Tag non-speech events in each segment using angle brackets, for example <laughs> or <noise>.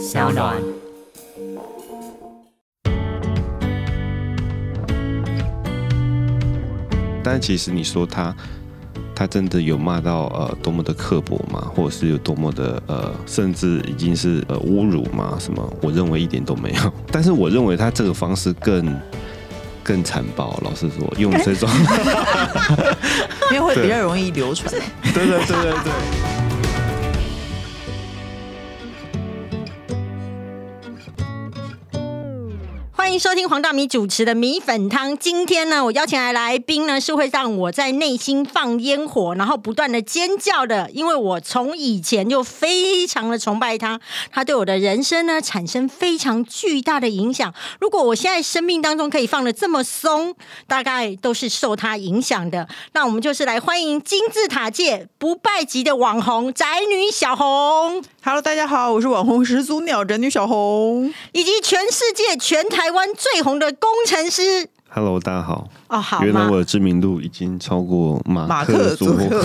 小暖。但其实你说他，他真的有骂到呃多么的刻薄吗？或者是有多么的呃，甚至已经是呃侮辱吗？什么？我认为一点都没有。但是我认为他这个方式更更残暴。老实说，用这种，<laughs> 因为会比较容易流传。对对对对对。欢迎收听黄大米主持的米粉汤。今天呢，我邀请来来宾呢，是会让我在内心放烟火，然后不断的尖叫的。因为我从以前就非常的崇拜他，他对我的人生呢产生非常巨大的影响。如果我现在生命当中可以放的这么松，大概都是受他影响的。那我们就是来欢迎金字塔界不败级的网红宅女小红。Hello，大家好，我是网红始祖鸟宅女小红，以及全世界全台湾。最红的工程师，Hello，大家好。哦，好，原来我的知名度已经超过马马克祖克，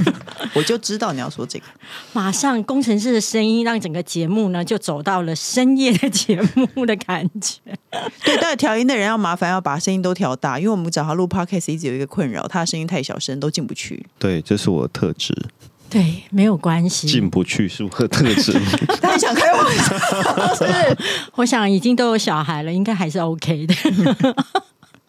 <laughs> 我就知道你要说这个。马上，工程师的声音让整个节目呢就走到了深夜的节目的感觉。<laughs> 对，但是调音的人要麻烦要把声音都调大，因为我们找他录 Podcast 一直有一个困扰，他的声音太小声都进不去。对，这是我的特质。对，没有关系，进不去是我的特质。<laughs> 他想开玩笑，是我想已经都有小孩了，应该还是 OK 的。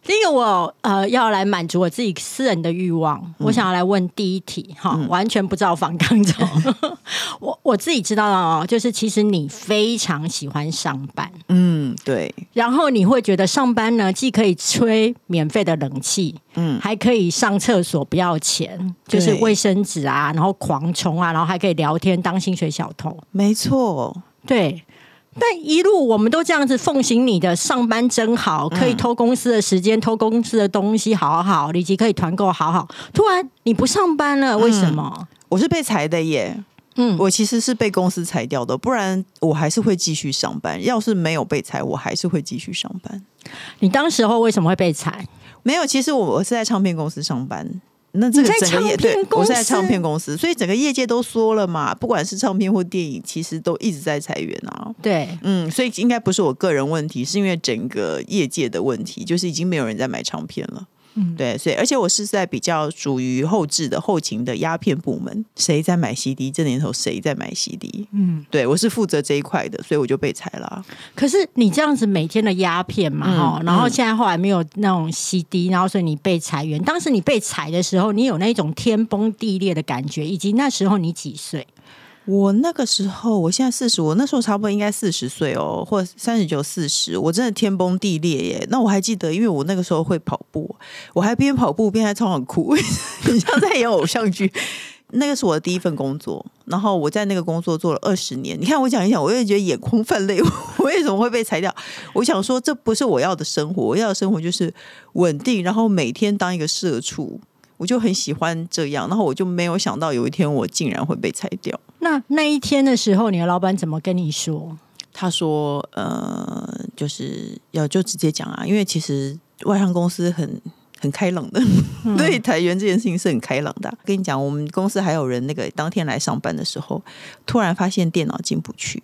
第一个，我呃要来满足我自己私人的欲望，我想要来问第一题哈，完全不知道仿刚走。<laughs> 我我自己知道哦，就是其实你非常喜欢上班，嗯，对。然后你会觉得上班呢，既可以吹免费的冷气，嗯，还可以上厕所不要钱，就是卫生纸啊，然后狂冲啊，然后还可以聊天当薪水小偷，没错，对。但一路我们都这样子奉行你的上班真好，可以偷公司的时间，偷公司的东西，好好，以及可以团购，好好。突然你不上班了，为什么？我是被裁的耶。嗯，我其实是被公司裁掉的，不然我还是会继续上班。要是没有被裁，我还是会继续上班。你当时候为什么会被裁？没有，其实我我是在唱片公司上班。那这个整个业对，我是在唱片公司，所以整个业界都说了嘛，不管是唱片或电影，其实都一直在裁员啊。对，嗯，所以应该不是我个人问题，是因为整个业界的问题，就是已经没有人在买唱片了。嗯，对，所以而且我是在比较属于后置的后勤的鸦片部门，谁在买 CD？这年头谁在买 CD？嗯，对我是负责这一块的，所以我就被裁了。可是你这样子每天的鸦片嘛，哈，然后现在后来没有那种 CD，然后所以你被裁员。当时你被裁的时候，你有那种天崩地裂的感觉，以及那时候你几岁？我那个时候，我现在四十，我那时候差不多应该四十岁哦，或三十九、四十，我真的天崩地裂耶。那我还记得，因为我那个时候会跑步，我还边跑步边在操场哭，<laughs> 很像在演偶像剧。那个是我的第一份工作，然后我在那个工作做了二十年。你看我讲一讲，我也觉得眼眶泛泪。<laughs> 我为什么会被裁掉？我想说，这不是我要的生活，我要的生活就是稳定，然后每天当一个社畜。我就很喜欢这样，然后我就没有想到有一天我竟然会被裁掉。那那一天的时候，你的老板怎么跟你说？他说：“呃，就是要就直接讲啊，因为其实外商公司很很开朗的，<laughs> 对裁员这件事情是很开朗的。跟你讲，我们公司还有人那个当天来上班的时候，突然发现电脑进不去。”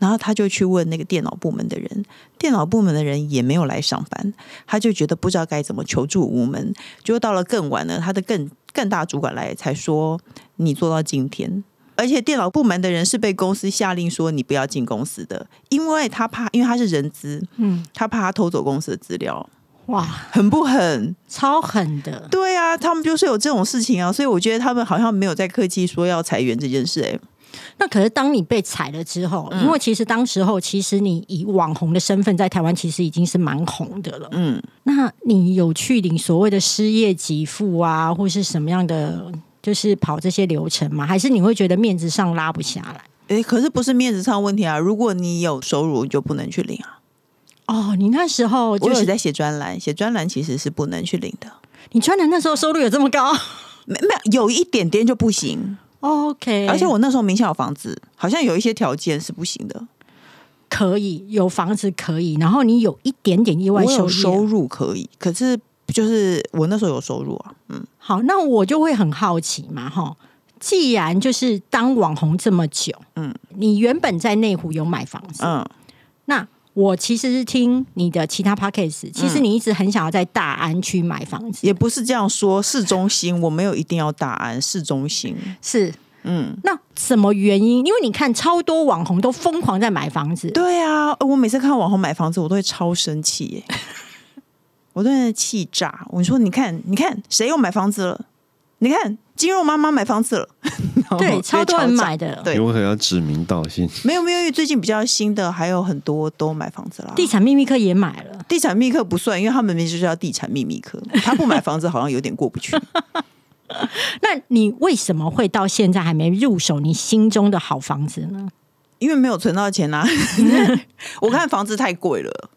然后他就去问那个电脑部门的人，电脑部门的人也没有来上班，他就觉得不知道该怎么求助无门。就到了更晚了，他的更更大主管来才说你做到今天，而且电脑部门的人是被公司下令说你不要进公司的，因为他怕，因为他是人资，嗯，他怕他偷走公司的资料。哇，狠不狠？超狠的。对啊，他们就是有这种事情啊，所以我觉得他们好像没有在客气说要裁员这件事，哎。那可是当你被裁了之后，因为其实当时候，其实你以网红的身份在台湾其实已经是蛮红的了。嗯，那你有去领所谓的失业给付啊，或是什么样的，就是跑这些流程吗？还是你会觉得面子上拉不下来？哎，可是不是面子上问题啊？如果你有收入，就不能去领啊。哦，你那时候就是在写专栏，写专栏其实是不能去领的。你专栏那时候收入有这么高？没没有，有一点点就不行。OK，而且我那时候名下有房子，好像有一些条件是不行的。可以有房子可以，然后你有一点点意外收入，收入可以。可是就是我那时候有收入啊，嗯。好，那我就会很好奇嘛，哈，既然就是当网红这么久，嗯，你原本在内湖有买房子，嗯，那我其实是听你的其他 podcast，其实你一直很想要在大安区买房子，也不是这样说，市中心我没有一定要大安市中心，是。嗯，那什么原因？因为你看超多网红都疯狂在买房子，对啊，我每次看到网红买房子，我都会超生气耶，我都在气炸。我说，你看，你看，谁又买房子了？你看，金肉妈妈买房子了，<laughs> 对，超多人买的。的，对你为何要指名道姓？没有没有，因为最近比较新的还有很多都买房子了。地产秘密课也买了，地产秘密课不算，因为他们名字就叫地产秘密课，<laughs> 他不买房子好像有点过不去。<laughs> 那你为什么会到现在还没入手你心中的好房子呢？因为没有存到钱啊！我看房子太贵了。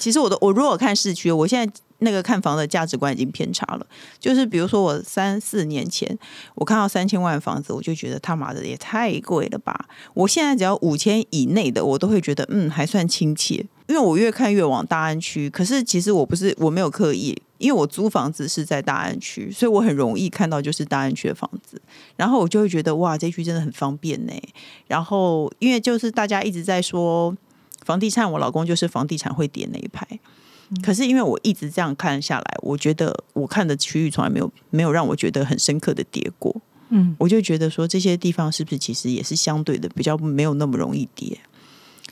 其实我的我如果看市区，我现在那个看房的价值观已经偏差了。就是比如说我三四年前我看到三千万的房子，我就觉得他妈的也太贵了吧！我现在只要五千以内的，我都会觉得嗯还算亲切。因为我越看越往大安区，可是其实我不是我没有刻意，因为我租房子是在大安区，所以我很容易看到就是大安区的房子，然后我就会觉得哇，这区真的很方便呢。然后因为就是大家一直在说房地产，我老公就是房地产会跌那一排，可是因为我一直这样看下来，我觉得我看的区域从来没有没有让我觉得很深刻的跌过，嗯，我就觉得说这些地方是不是其实也是相对的比较没有那么容易跌。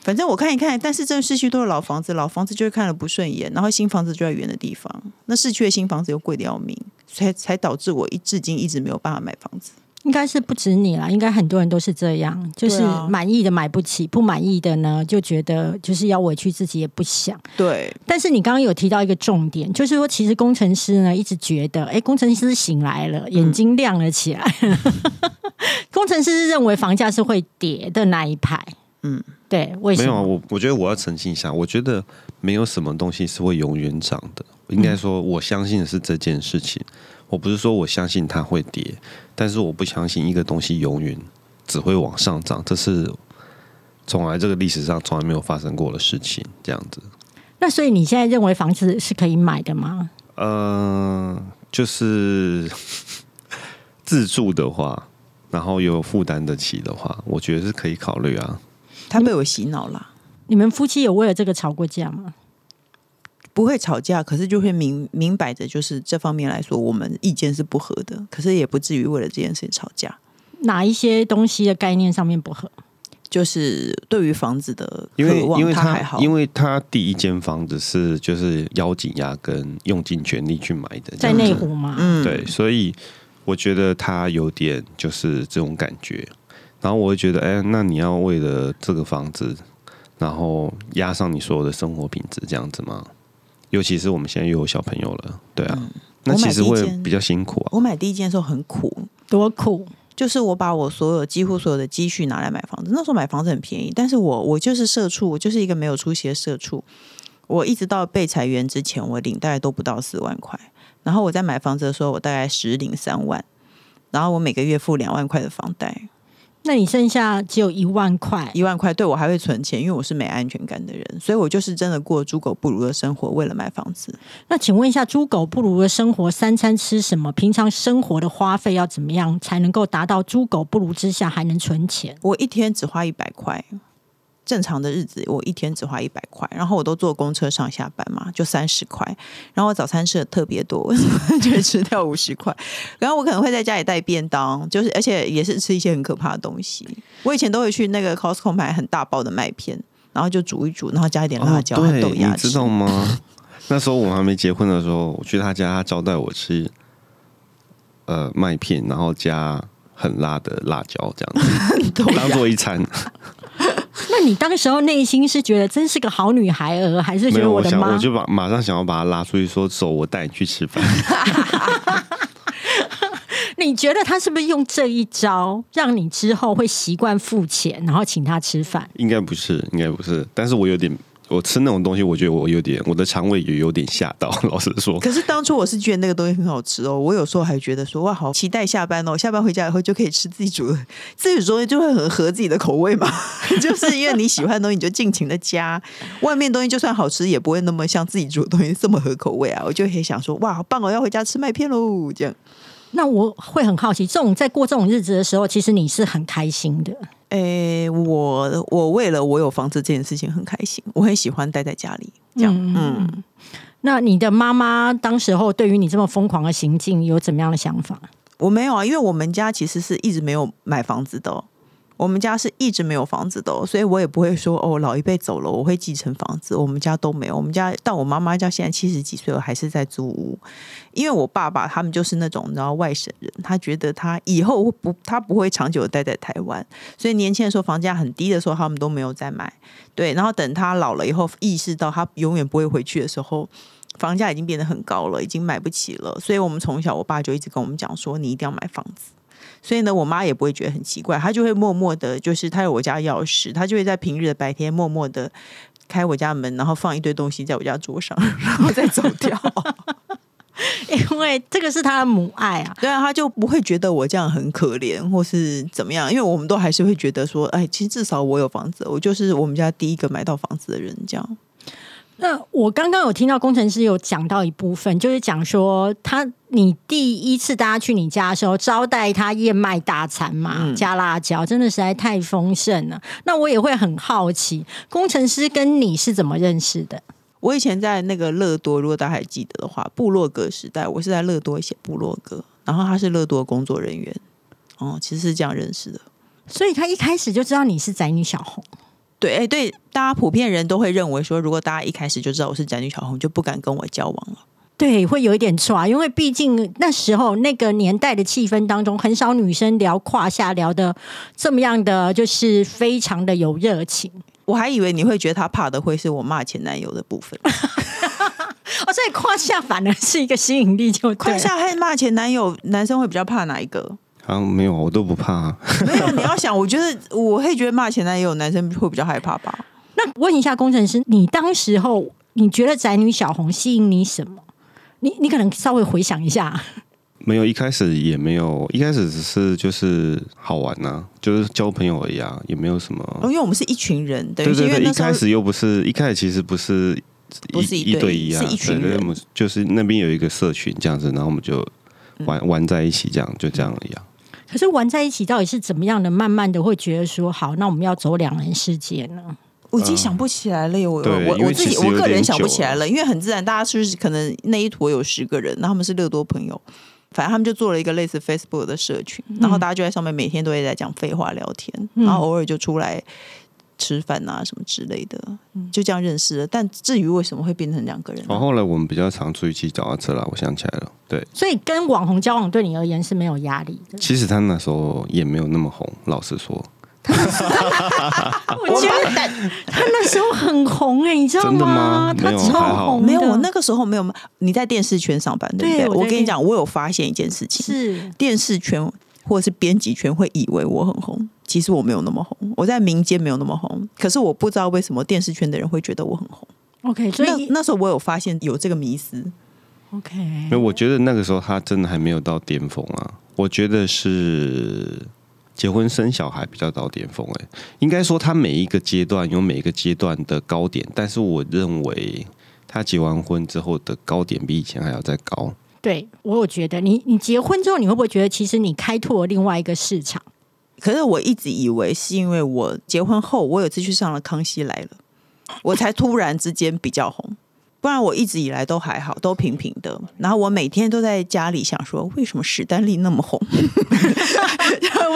反正我看一看，但是这市区都是老房子，老房子就是看了不顺眼，然后新房子就在远的地方，那市区的新房子又贵的要命，才才导致我一至今一直没有办法买房子。应该是不止你啦，应该很多人都是这样，就是满意的买不起，不满意的呢就觉得就是要委屈自己也不想。对，但是你刚刚有提到一个重点，就是说其实工程师呢一直觉得，哎，工程师醒来了，眼睛亮了起来。<laughs> 工程师是认为房价是会跌的那一派，嗯，对，为什没有啊，么？我我觉得我要澄清一下，我觉得没有什么东西是会永远涨的。应该说，我相信的是这件事情。我不是说我相信它会跌，但是我不相信一个东西永远只会往上涨，这是从来这个历史上从来没有发生过的事情。这样子，那所以你现在认为房子是可以买的吗？呃，就是 <laughs> 自住的话，然后有负担得起的话，我觉得是可以考虑啊。他被我洗脑啦，你们夫妻有为了这个吵过架吗？不会吵架，可是就会明明摆着，就是这方面来说，我们意见是不合的，可是也不至于为了这件事情吵架。哪一些东西的概念上面不合？就是对于房子的因为渴望，因为他他还好，因为他第一间房子是就是咬紧牙根用尽全力去买的，在内湖嘛？嗯，对，所以我觉得他有点就是这种感觉。然后我会觉得，哎，那你要为了这个房子，然后压上你所有的生活品质，这样子吗？尤其是我们现在又有小朋友了，对啊，那其实会比较辛苦啊。我买第一间的时候很苦，多苦！就是我把我所有几乎所有的积蓄拿来买房子。那时候买房子很便宜，但是我我就是社畜，我就是一个没有出息的社畜。我一直到被裁员之前，我领大概都不到四万块。然后我在买房子的时候，我大概实领三万，然后我每个月付两万块的房贷，那你剩下只有一万块，一万块对我还会存钱，因为我是没安全感的人，所以我就是真的过猪狗不如的生活，为了买房子。那请问一下，猪狗不如的生活，三餐吃什么？平常生活的花费要怎么样才能够达到猪狗不如之下还能存钱？我一天只花一百块，正常的日子我一天只花一百块，然后我都坐公车上下班嘛，就三十块。然后我早餐吃的特别多，<laughs> 就会吃掉五十块？然后我可能会在家里带便当，就是而且也是吃一些很可怕的东西。我以前都会去那个 Costco 买很大包的麦片，然后就煮一煮，然后加一点辣椒和豆芽吃。你知道吗？那时候我还没结婚的时候，我去他家，他招待我吃呃麦片，然后加很辣的辣椒，这样子 <laughs> 当做一餐。那你当时候内心是觉得真是个好女孩儿，还是觉得，我的妈我就把马上想要把她拉出去，说走，我带你去吃饭。<laughs> 你觉得他是不是用这一招，让你之后会习惯付钱，然后请他吃饭？应该不是，应该不是，但是我有点，我吃那种东西，我觉得我有点，我的肠胃也有点吓到。<laughs> 老实说，可是当初我是觉得那个东西很好吃哦，我有时候还觉得说哇，好期待下班哦，下班回家以后就可以吃自己煮的，自己煮的东西就会很合自己的口味嘛。<laughs> 就是因为你喜欢的东西，你就尽情的加，外面东西就算好吃，也不会那么像自己煮的东西这么合口味啊。我就很想说哇，好棒哦，要回家吃麦片喽，这样。那我会很好奇，这种在过这种日子的时候，其实你是很开心的。诶，我我为了我有房子这件事情很开心，我很喜欢待在家里这样。嗯，那你的妈妈当时候对于你这么疯狂的行径有怎么样的想法？我没有啊，因为我们家其实是一直没有买房子的。我们家是一直没有房子的，所以我也不会说哦，老一辈走了，我会继承房子。我们家都没有，我们家到我妈妈家现在七十几岁了，还是在租屋。因为我爸爸他们就是那种你知道外省人，他觉得他以后不，他不会长久待在台湾，所以年轻的时候房价很低的时候，他们都没有再买。对，然后等他老了以后，意识到他永远不会回去的时候，房价已经变得很高了，已经买不起了。所以我们从小，我爸就一直跟我们讲说，你一定要买房子。所以呢，我妈也不会觉得很奇怪，她就会默默的，就是她有我家钥匙，她就会在平日的白天默默的开我家门，然后放一堆东西在我家桌上，<laughs> 然后再走掉。<laughs> 因为这个是她的母爱啊，对啊，她就不会觉得我这样很可怜或是怎么样，因为我们都还是会觉得说，哎，其实至少我有房子，我就是我们家第一个买到房子的人，这样。那我刚刚有听到工程师有讲到一部分，就是讲说他你第一次大家去你家的时候招待他燕麦大餐嘛，加辣椒，真的实在太丰盛了。那我也会很好奇，工程师跟你是怎么认识的？我以前在那个乐多，如果大家还记得的话，部落格时代，我是在乐多写部落格，然后他是乐多工作人员，哦，其实是这样认识的。所以他一开始就知道你是宅女小红。对，哎，对，大家普遍人都会认为说，如果大家一开始就知道我是宅女小红，就不敢跟我交往了。对，会有一点抓，因为毕竟那时候那个年代的气氛当中，很少女生聊胯下聊的这么样的，就是非常的有热情。我还以为你会觉得他怕的会是我骂前男友的部分。<laughs> 哦，所以胯下反而是一个吸引力，就胯下还骂前男友，男生会比较怕哪一个？啊，没有，我都不怕。没有，你要想，我觉得我会觉得骂前男友，男生会比较害怕吧？那问一下工程师，你当时候你觉得宅女小红吸引你什么？你你可能稍微回想一下。没有，一开始也没有，一开始只是就是好玩呐，就是交朋友而已啊，也没有什么。因为我们是一群人，对对对，一开始又不是一开始其实不是不是一对一啊，是一群人，就是那边有一个社群这样子，然后我们就玩玩在一起，这样就这样一样。可是玩在一起到底是怎么样的？慢慢的会觉得说，好，那我们要走两人世界呢？我已经想不起来了，我我我自己我个人想不起来了，因为很自然，大家是不是可能那一坨有十个人，那他们是乐多朋友，反正他们就做了一个类似 Facebook 的社群，然后大家就在上面每天都会在讲废话聊天，然后偶尔就出来。吃饭啊，什么之类的，就这样认识了。但至于为什么会变成两个人，然后来我们比较常出去骑脚踏车啦。我想起来了，对。所以跟网红交往对你而言是没有压力的。其实他那时候也没有那么红，老实说。<laughs> 我觉得他那时候很红哎，你知道吗？他超红，没有我那个时候没有。你在电视圈上班对不对？我跟你讲，我有发现一件事情，是电视圈。或者是编辑圈会以为我很红，其实我没有那么红。我在民间没有那么红，可是我不知道为什么电视圈的人会觉得我很红。OK，所以那时候我有发现有这个迷思。OK，那我觉得那个时候他真的还没有到巅峰啊。我觉得是结婚生小孩比较到巅峰。哎，应该说他每一个阶段有每一个阶段的高点，但是我认为他结完婚之后的高点比以前还要再高。对我有觉得，你你结婚之后，你会不会觉得其实你开拓了另外一个市场？可是我一直以为是因为我结婚后，我有次去上了《康熙来了》，我才突然之间比较红，不然我一直以来都还好，都平平的。然后我每天都在家里想说，为什么史丹利那么红？<laughs>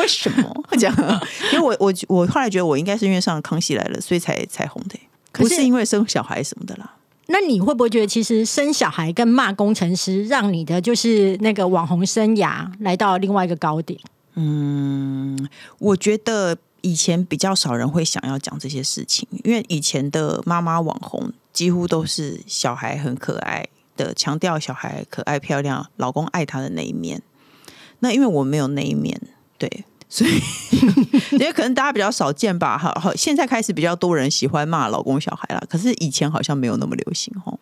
为什么这样？因为我我我后来觉得我应该是因为上了《康熙来了》，所以才才红的，不是因为生小孩什么的啦。那你会不会觉得，其实生小孩跟骂工程师，让你的就是那个网红生涯来到另外一个高点？嗯，我觉得以前比较少人会想要讲这些事情，因为以前的妈妈网红几乎都是小孩很可爱的，强调小孩可爱漂亮，老公爱她的那一面。那因为我没有那一面，对。所以，<laughs> 因为可能大家比较少见吧，好好，现在开始比较多人喜欢骂老公小孩了。可是以前好像没有那么流行哦。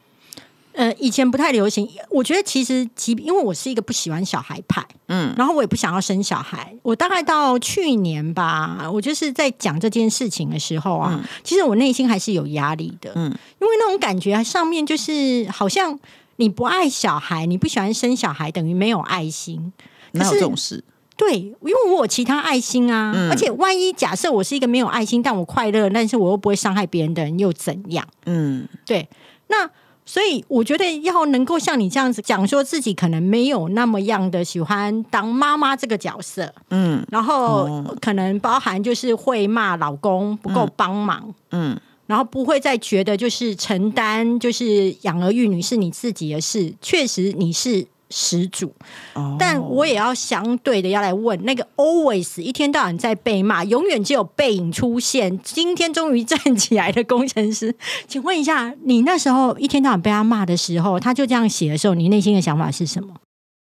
呃，以前不太流行。我觉得其实，其因为我是一个不喜欢小孩派，嗯，然后我也不想要生小孩。我大概到去年吧，我就是在讲这件事情的时候啊，其实我内心还是有压力的，嗯，因为那种感觉上面就是好像你不爱小孩，你不喜欢生小孩，等于没有爱心。哪有这种事？对，因为我有其他爱心啊，嗯。而且万一假设我是一个没有爱心，但我快乐，但是我又不会伤害别人的人，又怎样？嗯，对，那所以我觉得要能够像你这样子讲，说自己可能没有那么样的喜欢当妈妈这个角色，嗯。然后哦。可能包含就是会骂老公不够帮忙，嗯，然后不会再觉得就是承担就是养儿育女是你自己的事，确实你是始祖，哦。但我也要相对的要来问那个 always 一天到晚在被骂，永远只有背影出现，今天终于站起来的工程师，请问一下，你那时候一天到晚被他骂的时候，他就这样写的时候，你内心的想法是什么？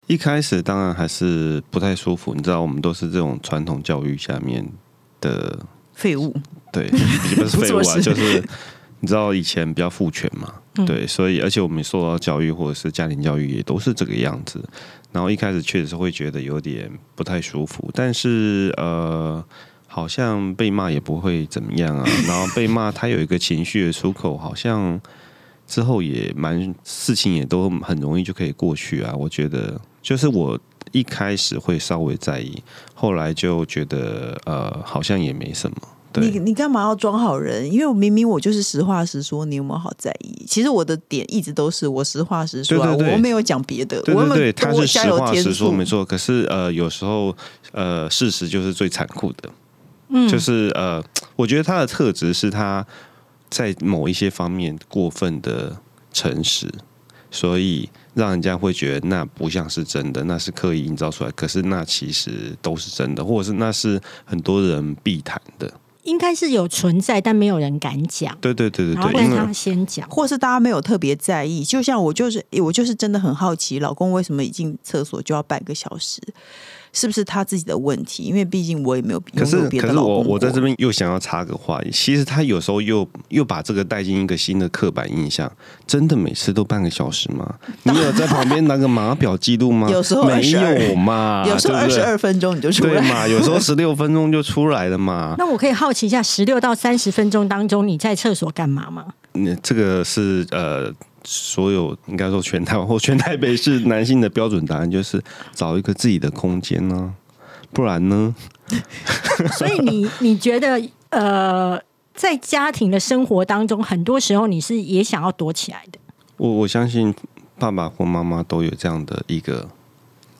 一开始当然还是不太舒服，你知道，我们都是这种传统教育下面的，废物，<laughs> 对，也不是废物 <laughs> 就是你知道以前比较父权嘛，嗯对，所以而且我们受到教育或者是家庭教育也都是这个样子，然后一开始确实会觉得有点不太舒服，但是呃。好像被骂也不会怎么样啊，<laughs> 然后被骂他有一个情绪的出口，好像之后也蛮事情也都很容易就可以过去啊。我觉得就是我一开始会稍微在意，后来就觉得呃好像也没什么。对你你干嘛要装好人？因为我明明我就是实话实说，你有没有好在意？其实我的点一直都是我实话实说、啊，对对对我没有讲别的，对对对，他是实话实说，没错。可是呃，有时候呃，事实就是最残酷的。嗯，就是呃，我觉得他的特质是他在某一些方面过分的诚实，所以让人家会觉得那不像是真的，那是刻意营造出来。可是那其实都是真的，或者是那是很多人必谈的。应该是有存在，但没有人敢讲，对对对对对，然后让他先讲。或是大家没有特别在意。就像我就是我就是真的很好奇，老公为什么一进厕所就要半个小时？是不是他自己的问题？因为毕竟我也没有可是可是我我在这边又想要插个话，其实他有时候又又把这个带进一个新的刻板印象，真的每次都半个小时吗？<laughs> 你有在旁边拿个码表记录吗？有时候没22有嘛，有时候二十二分钟你就出来，对嘛，有时候十六分钟就出来了嘛。那我可以好奇一下，十六到三十分钟当中，你在厕所干嘛吗？那，这个是呃，所有应该说全台湾或全台北市男性的标准答案，就是找一个自己的空间呢、不然呢？<laughs> 所以你你觉得呃，在家庭的生活当中，很多时候你是也想要躲起来的。我我相信爸爸或妈妈都有这样的一个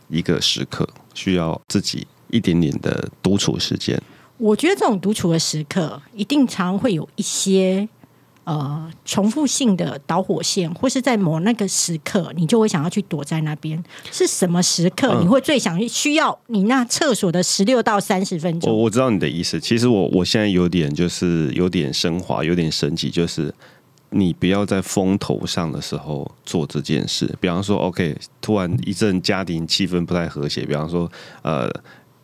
一个时刻，需要自己一点点的独处时间。我觉得这种独处的时刻，一定常会有一些呃重复性的导火线，或是在某那个时刻，你就会想要去躲在那边。是什么时刻嗯你会最想需要你那厕所的十六到三十分我钟？我知道你的意思，其实我我现在有点就是有点升华，有点升级，就是你不要在风头上的时候做这件事。比方说，OK，突然一阵家庭气氛不太和谐，比方说，呃，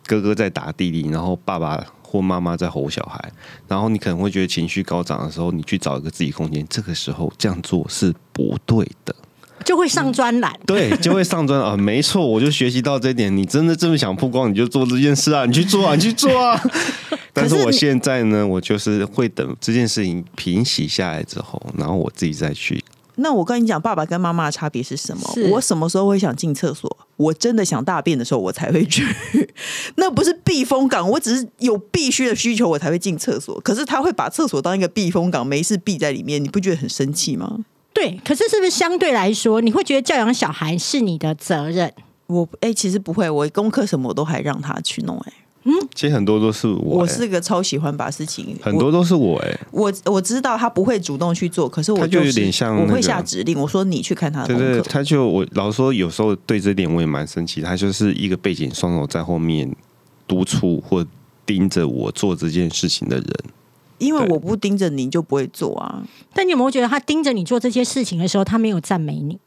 哥哥在打弟弟，然后爸爸或妈妈在吼小孩，然后你可能会觉得情绪高涨的时候，你去找一个自己空间，这个时候这样做是不对的。就会上专栏。对，就会上专啊，没错，我就学习到这一点。你真的这么想曝光，你就做这件事啊，你去做啊，你去做啊。<laughs> 但是我现在呢，我就是会等这件事情平息下来之后，然后我自己再去。那我跟你讲，爸爸跟妈妈的差别是什么？是我什么时候会想进厕所？我真的想大便的时候，我才会去。<laughs> 那不是避风港，我只是有必须的需求，我才会进厕所。可是他会把厕所当一个避风港，没事避在里面，你不觉得很生气吗？对，可是是不是相对来说，你会觉得教养小孩是你的责任？我哎、其实不会，我功课什么我都还让他去弄、哎，其实很多都是我、我欸是个超喜欢把事情很多都是我哎、我我我知道他不会主动去做，可是我他就有是点像那个我会下指令，我说你去看他的对对，他就我老实说，有时候对这点我也蛮生气。他就是一个背景双手在后面督促或盯着我做这件事情的人。因为我不盯着你，你就不会做啊。但你有没有觉得他盯着你做这些事情的时候，他没有赞美你？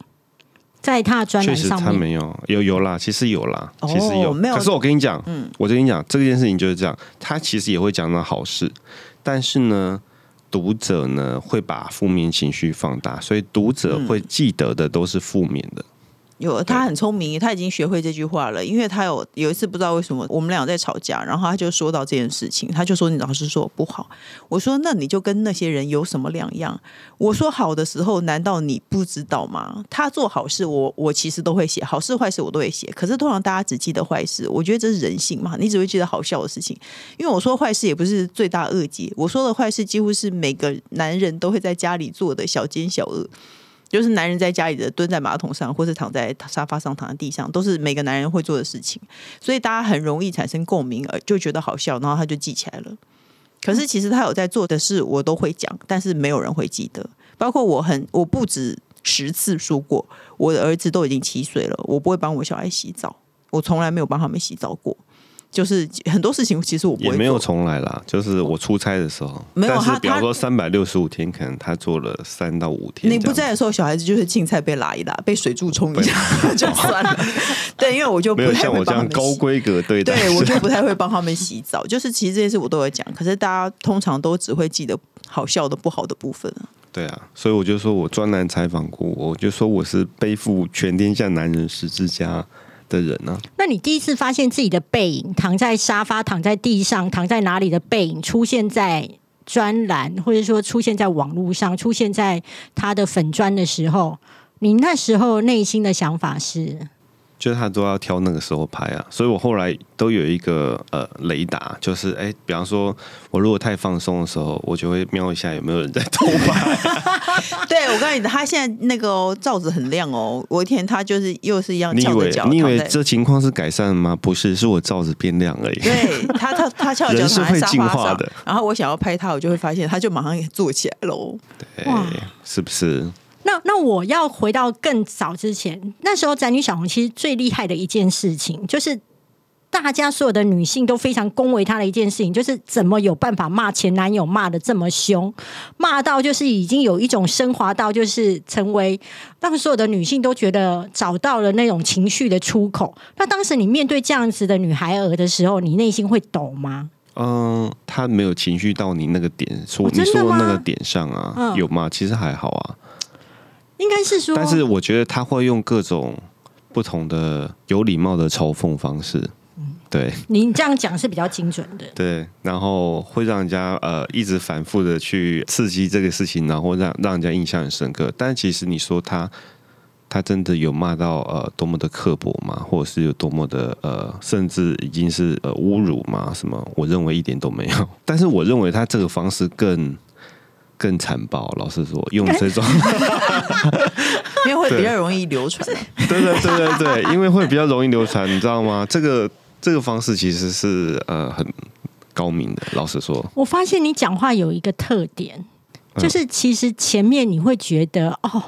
在他的专确实栏上面，他没有，有有啦，其实有啦，哦其实有。没有可是我跟你讲，嗯我跟你讲，这件事情就是这样，他其实也会讲到好事，但是呢，读者呢会把负面情绪放大，所以读者会记得的都是负面的。有，他很聪明，他已经学会这句话了。因为他有有一次不知道为什么我们俩在吵架，然后他就说到这件事情，他就说你老师说我不好，我说那你就跟那些人有什么两样？我说好的时候，难道你不知道吗？他做好事，我我其实都会写好事坏事我都会写，可是通常大家只记得坏事，我觉得这是人性嘛，你只会记得好笑的事情。因为我说坏事也不是罪大恶极，我说的坏事几乎是每个男人都会在家里做的小奸小恶。就是男人在家里的蹲在马桶上，或是躺在沙发上、躺在地上，都是每个男人会做的事情，所以大家很容易产生共鸣，而就觉得好笑，然后他就记起来了。可是其实他有在做的事，我都会讲，但是没有人会记得。包括我很，我不止十次说过，我的儿子都已经七岁了，我不会帮我小孩洗澡，我从来没有帮他们洗澡过。就是很多事情，其实我也没有重来啦。就是我出差的时候，没有。他比方说三百六十五天，可能他做了三到五天。你不在的时候，小孩子就是青菜被拉一拉，被水柱冲一下 <laughs> 就算了。<laughs> 对，因为我就没有像我这样高规格对待，对我就不太会帮他们洗澡。就是其实这些事我都会讲，可是大家通常都只会记得好笑的、不好的部分啊。对啊，所以我就说我专栏采访过，我就说我是背负全天下男人十字架。的人呢？那你第一次发现自己的背影躺在沙发、躺在地上、躺在哪里的背影出现在专栏，或者说出现在网络上、出现在他的粉砖的时候，你那时候内心的想法是？就是他都要挑那个时候拍啊，所以我后来都有一个呃雷达，就是哎，比方说我如果太放松的时候，我就会瞄一下有没有人在偷拍。<laughs> 对，我告诉你，他现在那个罩子很亮哦。我一天他就是又是一样，你以为你以为这情况是改善了吗？不是，是我罩子变亮而已。对他，他他 <laughs> 翘脚是会进化的，然后我想要拍他，我就会发现他就马上坐起来喽。对，是不是？那那我要回到更早之前，那时候宅女小红其实最厉害的一件事情，就是大家所有的女性都非常恭维她的一件事情，就是怎么有办法骂前男友骂的这么凶，骂到就是已经有一种升华到就是成为让所有的女性都觉得找到了那种情绪的出口。那当时你面对这样子的女孩儿的时候，你内心会抖吗？嗯，她没有情绪到你那个点，说你说那个点上啊，有吗？其实还好啊。应该是说，但是我觉得他会用各种不同的有礼貌的嘲讽方式。嗯，对，您这样讲是比较精准的。对，然后会让人家呃一直反复的去刺激这个事情，然后让让人家印象很深刻。但其实你说他他真的有骂到呃多么的刻薄吗？或者是有多么的呃甚至已经是呃侮辱吗？什么？我认为一点都没有。但是我认为他这个方式更。更残暴，老实说，用这种，<laughs> 因为会比较容易流传。<laughs> 对对对对对，因为会比较容易流传，你知道吗？这个这个方式其实是呃很高明的。老实说，我发现你讲话有一个特点，就是其实前面你会觉得哦，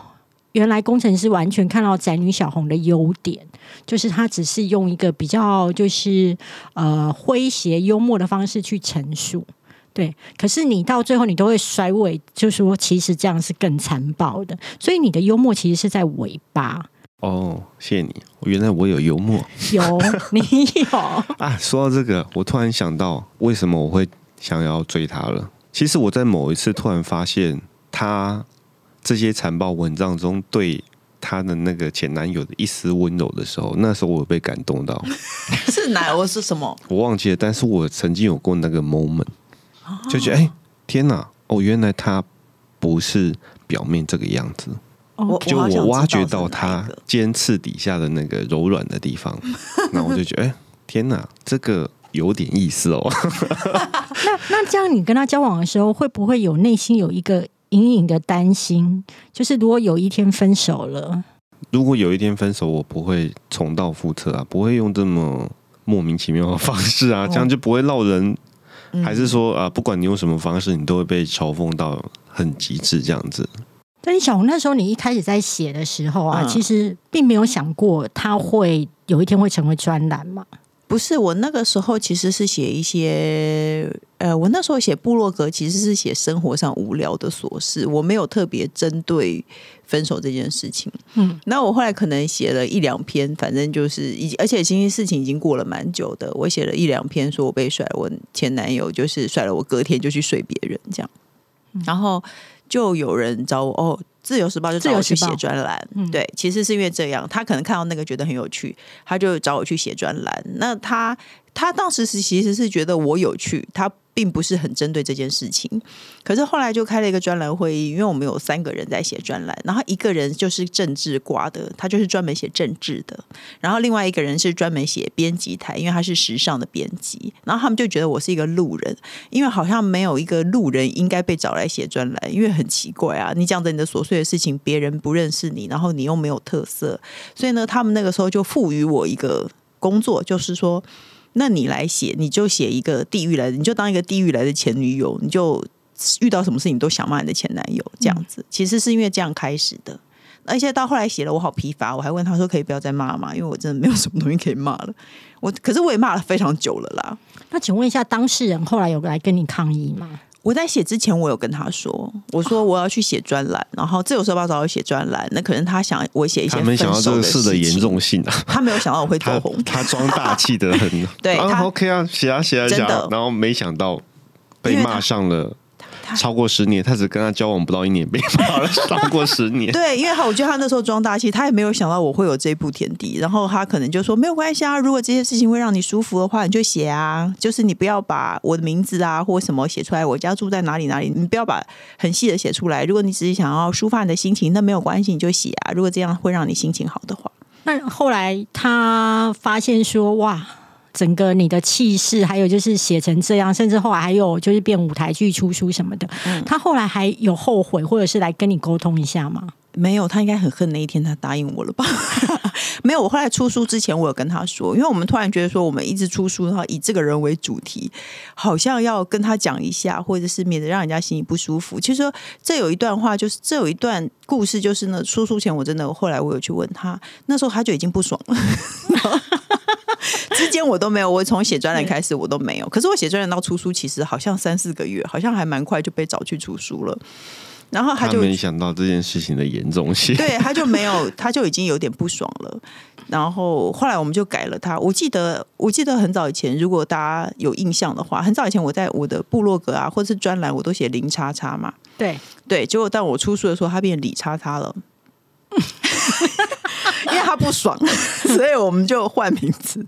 原来工程师完全看到宅女小红的优点，就是他只是用一个比较就是呃诙谐幽默的方式去陈述。对，可是你到最后你都会甩尾，就说其实这样是更残暴的。所以你的幽默其实是在尾巴。哦，谢谢你，原来我有幽默。有，<laughs> 你有啊。说到这个，我突然想到，为什么我会想要追他了？其实我在某一次突然发现，他这些残暴文章中对他的那个前男友的一丝温柔的时候，那时候我被感动到。<laughs> 是哪？我是什么？我忘记了，但是我曾经有过那个 moment。就觉得哎，天哪！哦，原来他不是表面这个样子。哦，就我挖掘到他尖刺底下的那个柔软的地方，<laughs> 那我就觉得哎，天哪，这个有点意思哦。<laughs> 那那这样，你跟他交往的时候，会不会有内心有一个隐隐的担心？就是如果有一天分手了，如果有一天分手，我不会重蹈覆辙啊，不会用这么莫名其妙的方式啊，这样就不会落人。还是说啊，不管你用什么方式，你都会被嘲讽到很极致这样子。但小红那时候，你一开始在写的时候啊，其实并没有想过他会有一天会成为专栏嘛。不是我那个时候其实是写一些，呃，我那时候写部落格其实是写生活上无聊的琐事，我没有特别针对分手这件事情。嗯，那我后来可能写了一两篇，反正就是已经，而且其实事情已经过了蛮久的。我写了一两篇，说我被甩，我前男友就是甩了我，隔天就去睡别人这样，然后就有人找我哦。自由时报就找我去写专栏，嗯对，其实是因为这样，他可能看到那个觉得很有趣，他就找我去写专栏。那他他当时是其实是觉得我有趣，他并不是很针对这件事情。可是后来就开了一个专栏会议，因为我们有三个人在写专栏，然后一个人就是政治挂的，他就是专门写政治的，然后另外一个人是专门写编辑台，因为他是时尚的编辑，然后他们就觉得我是一个路人，因为好像没有一个路人应该被找来写专栏，因为很奇怪啊，你讲着你的琐碎的事情，别人不认识你，然后你又没有特色，所以呢，他们那个时候就赋予我一个工作，就是说，那你来写，你就写一个地狱来的，你就当一个地狱来的前女友，你就遇到什么事情都想骂你的前男友，这样子，其实是因为这样开始的。而且到后来写了，我好疲乏，我还问他说：“可以不要再骂吗？”因为我真的没有什么东西可以骂了。我可是我也骂了非常久了啦。那请问一下，当事人后来有来跟你抗议吗？我在写之前，我有跟他说，我说我要去写专栏，然后自由时报找我写专栏，那可能他想我写一些他没想到这个事的严，重性啊！他没有想到我会 <laughs> 他走红。他装大气的很，<laughs> 啊对他 OK 啊，写啊写啊写啊，然后没想到被骂上了他超过十年，他只跟他交往不到一年，被骂了超过十年。<laughs> 对，因为他我觉得他那时候装大气，他也没有想到我会有这步田地，然后他可能就说没有关系啊，如果这些事情会让你舒服的话，你就写啊，就是你不要把我的名字啊或什么写出来，我家住在哪里哪里，你不要把很细的写出来。如果你只是想要抒发你的心情，那没有关系，你就写啊。如果这样会让你心情好的话，那后来他发现说，哇，整个你的气势，还有就是写成这样，甚至后来还有就是变舞台剧出书什么的，他后来还有后悔，或者是来跟你沟通一下吗？没有，他应该很恨那一天他答应我了吧？<laughs> 没有，我后来出书之前，我有跟他说，因为我们突然觉得说，我们一直出书，然后以这个人为主题，好像要跟他讲一下，或者是免得让人家心里不舒服。其实说这有一段话，就是这有一段故事，就是呢，出书前我真的后来我有去问他，那时候他就已经不爽了。<laughs> 之间我都没有，我从写专栏开始我都没有。可是我写专栏到出书，其实好像三四个月，好像还蛮快就被找去出书了。然后他就他没想到这件事情的严重性。对，他就没有，<laughs> 他就已经有点不爽了。然后后来我们就改了他。我记得，我记得很早以前，如果大家有印象的话，很早以前我在我的部落格啊，或者是专栏，我都写零叉叉嘛。对，对，结果当我出书的时候，他变李叉叉了，<laughs> 因为他不爽，所以我们就换名字。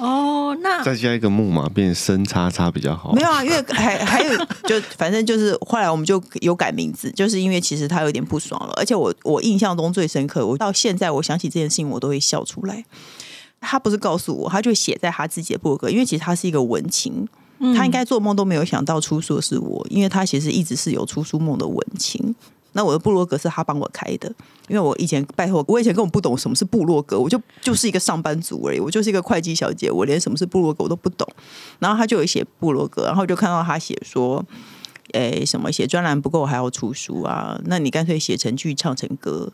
哦，那再加一个木马，变深叉叉比较好。没有啊，因为还还有就反正就是后来我们就有改名字，就是因为其实他有点不爽了，而且我我印象中最深刻，我到现在我想起这件事情我都会笑出来。他不是告诉我，他就写在他自己的博客，因为其实他是一个文青，他应该做梦都没有想到出书的是我，因为他其实一直是有出书梦的文青。那我的部落格是他帮我开的，因为我以前拜托，我以前根本不懂什么是部落格，我就就是一个上班族而已，我就是一个会计小姐，我连什么是部落格我都不懂。然后他就有写部落格，然后就看到他写说，诶，什么写专栏不够还要出书啊？那你干脆写成剧唱成歌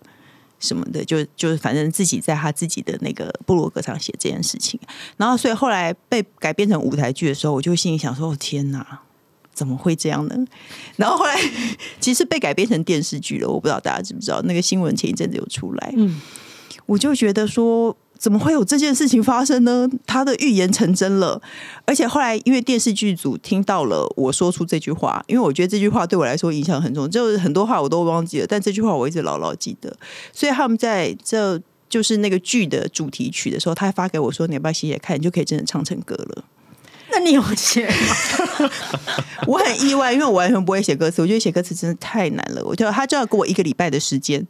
什么的，就就是反正自己在他自己的那个部落格上写这件事情。然后所以后来被改编成舞台剧的时候，我就心里想说：哦天哪！怎么会这样呢？<laughs> 然后后来其实被改编成电视剧了，我不知道大家知不知道，那个新闻前一阵子有出来，嗯，我就觉得说，怎么会有这件事情发生呢？他的预言成真了，而且后来因为电视剧组听到了我说出这句话，因为我觉得这句话对我来说影响很重，就是很多话我都忘记了，但这句话我一直牢牢记得，所以他们在这就是那个剧的主题曲的时候，他还发给我说：“你要不要写写看？你就可以真的唱成歌了。”那你有写吗？我很意外，因为我完全不会写歌词，我觉得写歌词真的太难了。我就他就要给我一个礼拜的时间，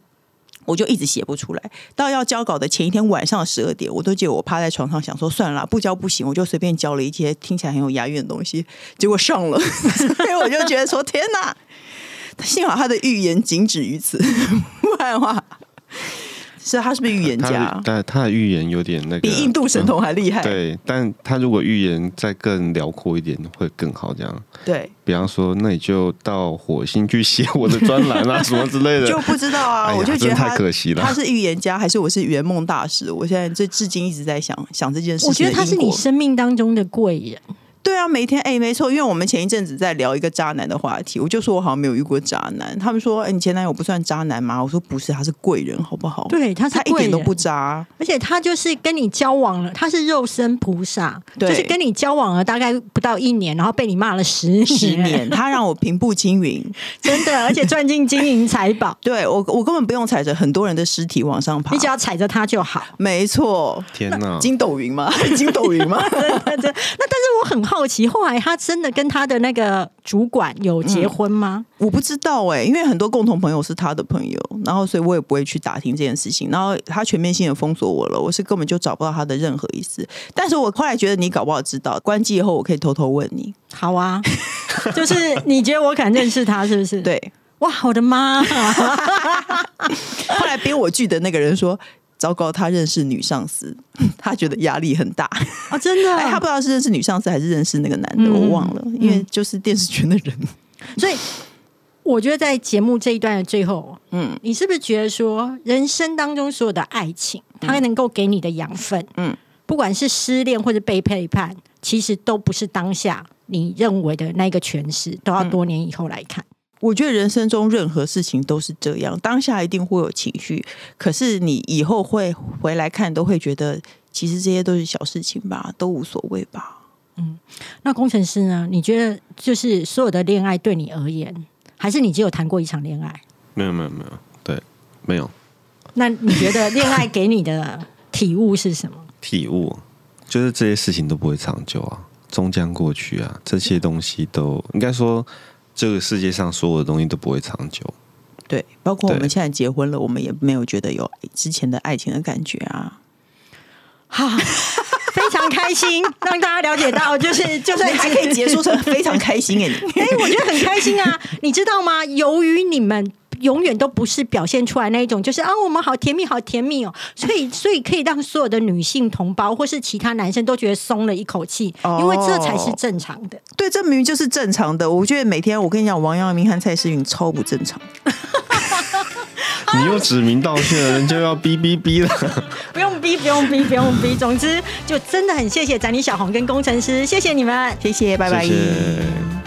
我就一直写不出来。到要交稿的前一天晚上十二点，我都记得我趴在床上想说算了，不交不行，我就随便交了一些听起来很有押韵的东西，结果上了，<laughs> 所以我就觉得说天哪！幸好他的预言仅止于此，<laughs> 不然的话，是他是不是预言家？但他的预言有点那个比印度神童还厉害。对，但他如果预言再更辽阔一点，会更好。这样，对，比方说，那你就到火星去写我的专栏啊，<laughs> 什么之类的。就不知道啊，哎我就觉得太可惜了他是预言家还是我是圆梦大师？我现在这至今一直在想想这件事情。我觉得他是你生命当中的贵人。对对啊，每天哎，没错，因为我们前一阵子在聊一个渣男的话题，我就说我好像没有遇过渣男。他们说，哎，你前男友不算渣男吗？我说不是，他是贵人，好不好？对，他是他一点都不渣。而且他就是跟你交往了，他是肉身菩萨，对就是跟你交往了大概不到一年，然后被你骂了十年，十年，他让我平步青云。<laughs> 真的，而且赚进金银财宝，<laughs> 对我，我根本不用踩着很多人的尸体往上爬你只。要踩着他就好。没错，天哪！筋斗云吗？<laughs> 筋斗云吗？真的，真。那但是我很好奇，后来他真的跟他的那个主管有结婚吗？我不知道哎、因为很多共同朋友是他的朋友，然后所以我也不会去打听这件事情。然后他全面性的封锁我了，我是根本就找不到他的任何意思。但是我后来觉得你搞不好知道，关机以后我可以偷偷问你。好啊，就是你觉得我可能认识他，是不是？，对，哇，我的妈！后来编我剧的那个人说。糟糕，他认识女上司，<laughs> 他觉得压力很大。哦，真的，哎，他不知道是认识女上司还是认识那个男的，嗯我忘了，因为就是电视圈的人。<laughs> 所以我觉得在节目这一段的最后，嗯，你是不是觉得说，人生当中所有的爱情，它能够给你的养分，嗯，不管是失恋或者被背叛，其实都不是当下你认为的那个诠释，都要多年以后来看。我觉得人生中任何事情都是这样，当下一定会有情绪，可是你以后会回来看，都会觉得其实这些都是小事情吧，都无所谓吧。嗯那工程师呢？你觉得就是所有的恋爱对你而言，还是你只有谈过一场恋爱？没有没有没有，对，没有 <laughs> 那你觉得恋爱给你的体悟是什么？<laughs> 体悟，就是这些事情都不会长久啊，终将过去啊，这些东西都应该说，这个世界上所有的东西都不会长久。对，包括我们现在结婚了，我们也没有觉得有之前的爱情的感觉啊。哈，非常开心，让大家了解到，就是就算你还可以结束成非常开心 <laughs> 哎、我觉得很开心啊！你知道吗？由于你们永远都不是表现出来那一种，就是啊，我们好甜蜜，好甜蜜哦，所以 <laughs> 所以可以让所有的女性同胞或是其他男生都觉得松了一口气，哦因为这才是正常的。对，这明明就是正常的。我觉得每天我跟你讲，王阳明和蔡诗芸超不正常。你又指名道姓了，人就要哔哔哔了。<laughs> 不用逼，不用逼，不用逼。总之，就真的很谢谢展李小红跟工程师，谢谢你们。谢谢，拜拜。谢谢。